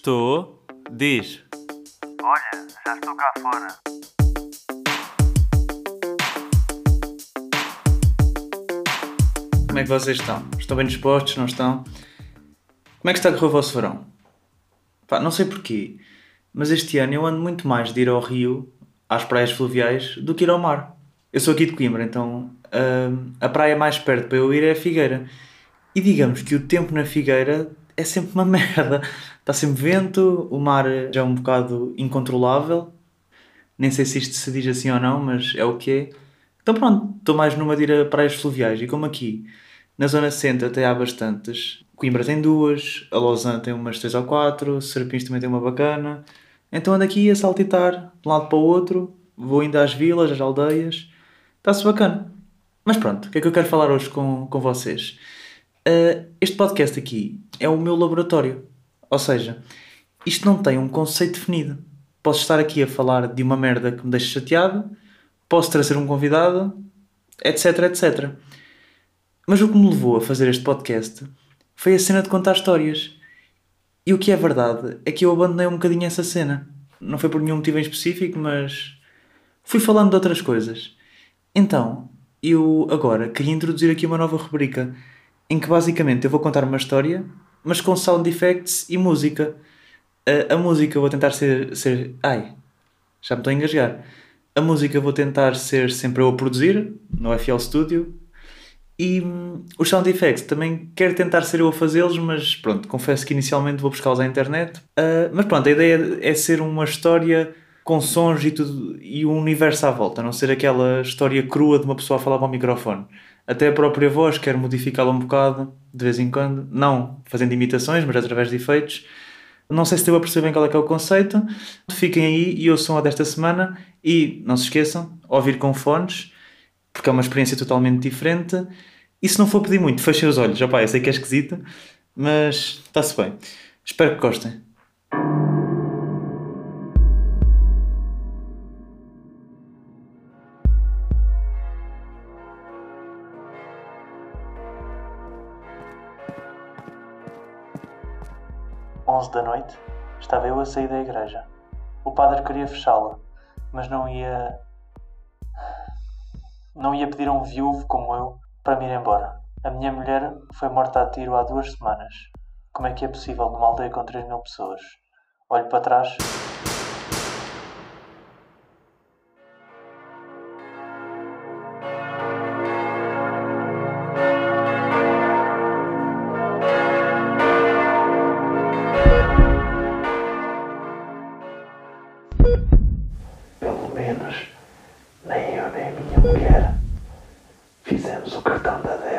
Estou. Diz. Olha, já estou cá fora. Como é que vocês estão? Estão bem dispostos? Não estão? Como é que está a correr o vosso verão? Pá, não sei porquê, mas este ano eu ando muito mais de ir ao Rio, às praias fluviais, do que ir ao mar. Eu sou aqui de Coimbra, então hum, a praia mais perto para eu ir é a Figueira. E digamos que o tempo na Figueira é sempre uma merda. Está sempre vento, o mar já é um bocado incontrolável. Nem sei se isto se diz assim ou não, mas é o que é. Então pronto, estou mais numa de ir a praias fluviais. E como aqui, na zona centro até há bastantes. Coimbra tem duas, a Lausanne tem umas três ou quatro, Serpins também tem uma bacana. Então ando aqui a saltitar de um lado para o outro, vou indo às vilas, às aldeias. Está-se bacana. Mas pronto, o que é que eu quero falar hoje com, com vocês? Uh, este podcast aqui é o meu laboratório. Ou seja, isto não tem um conceito definido. Posso estar aqui a falar de uma merda que me deixa chateado, posso trazer um convidado, etc, etc. Mas o que me levou a fazer este podcast foi a cena de contar histórias. E o que é verdade é que eu abandonei um bocadinho essa cena. Não foi por nenhum motivo em específico, mas fui falando de outras coisas. Então, eu agora queria introduzir aqui uma nova rubrica em que basicamente eu vou contar uma história, mas com sound effects e música. A, a música eu vou tentar ser, ser. Ai, já me estou a engasgar. A música eu vou tentar ser sempre eu a produzir, no FL Studio. E hum, os sound effects também quero tentar ser eu a fazê-los, mas pronto, confesso que inicialmente vou buscá-los à internet. Uh, mas pronto, a ideia é ser uma história com sons e tudo e um universo à volta, a não ser aquela história crua de uma pessoa a falar para o microfone. Até a própria voz quero modificá-la um bocado, de vez em quando, não fazendo imitações, mas através de efeitos. Não sei se deu a perceber bem qual é que é o conceito. Fiquem aí e ouçam a desta semana. E não se esqueçam, ouvir com fones, porque é uma experiência totalmente diferente. E se não for pedir muito, fechem os olhos. Opá, eu sei que é esquisito, mas está-se bem. Espero que gostem. 11 da noite, estava eu a sair da igreja. O padre queria fechá-la, mas não ia. Não ia pedir a um viúvo como eu para me ir embora. A minha mulher foi morta a tiro há duas semanas. Como é que é possível numa aldeia com 3 mil pessoas? Olho para trás. Pelo menos nem eu nem minha mulher fizemos o cartão da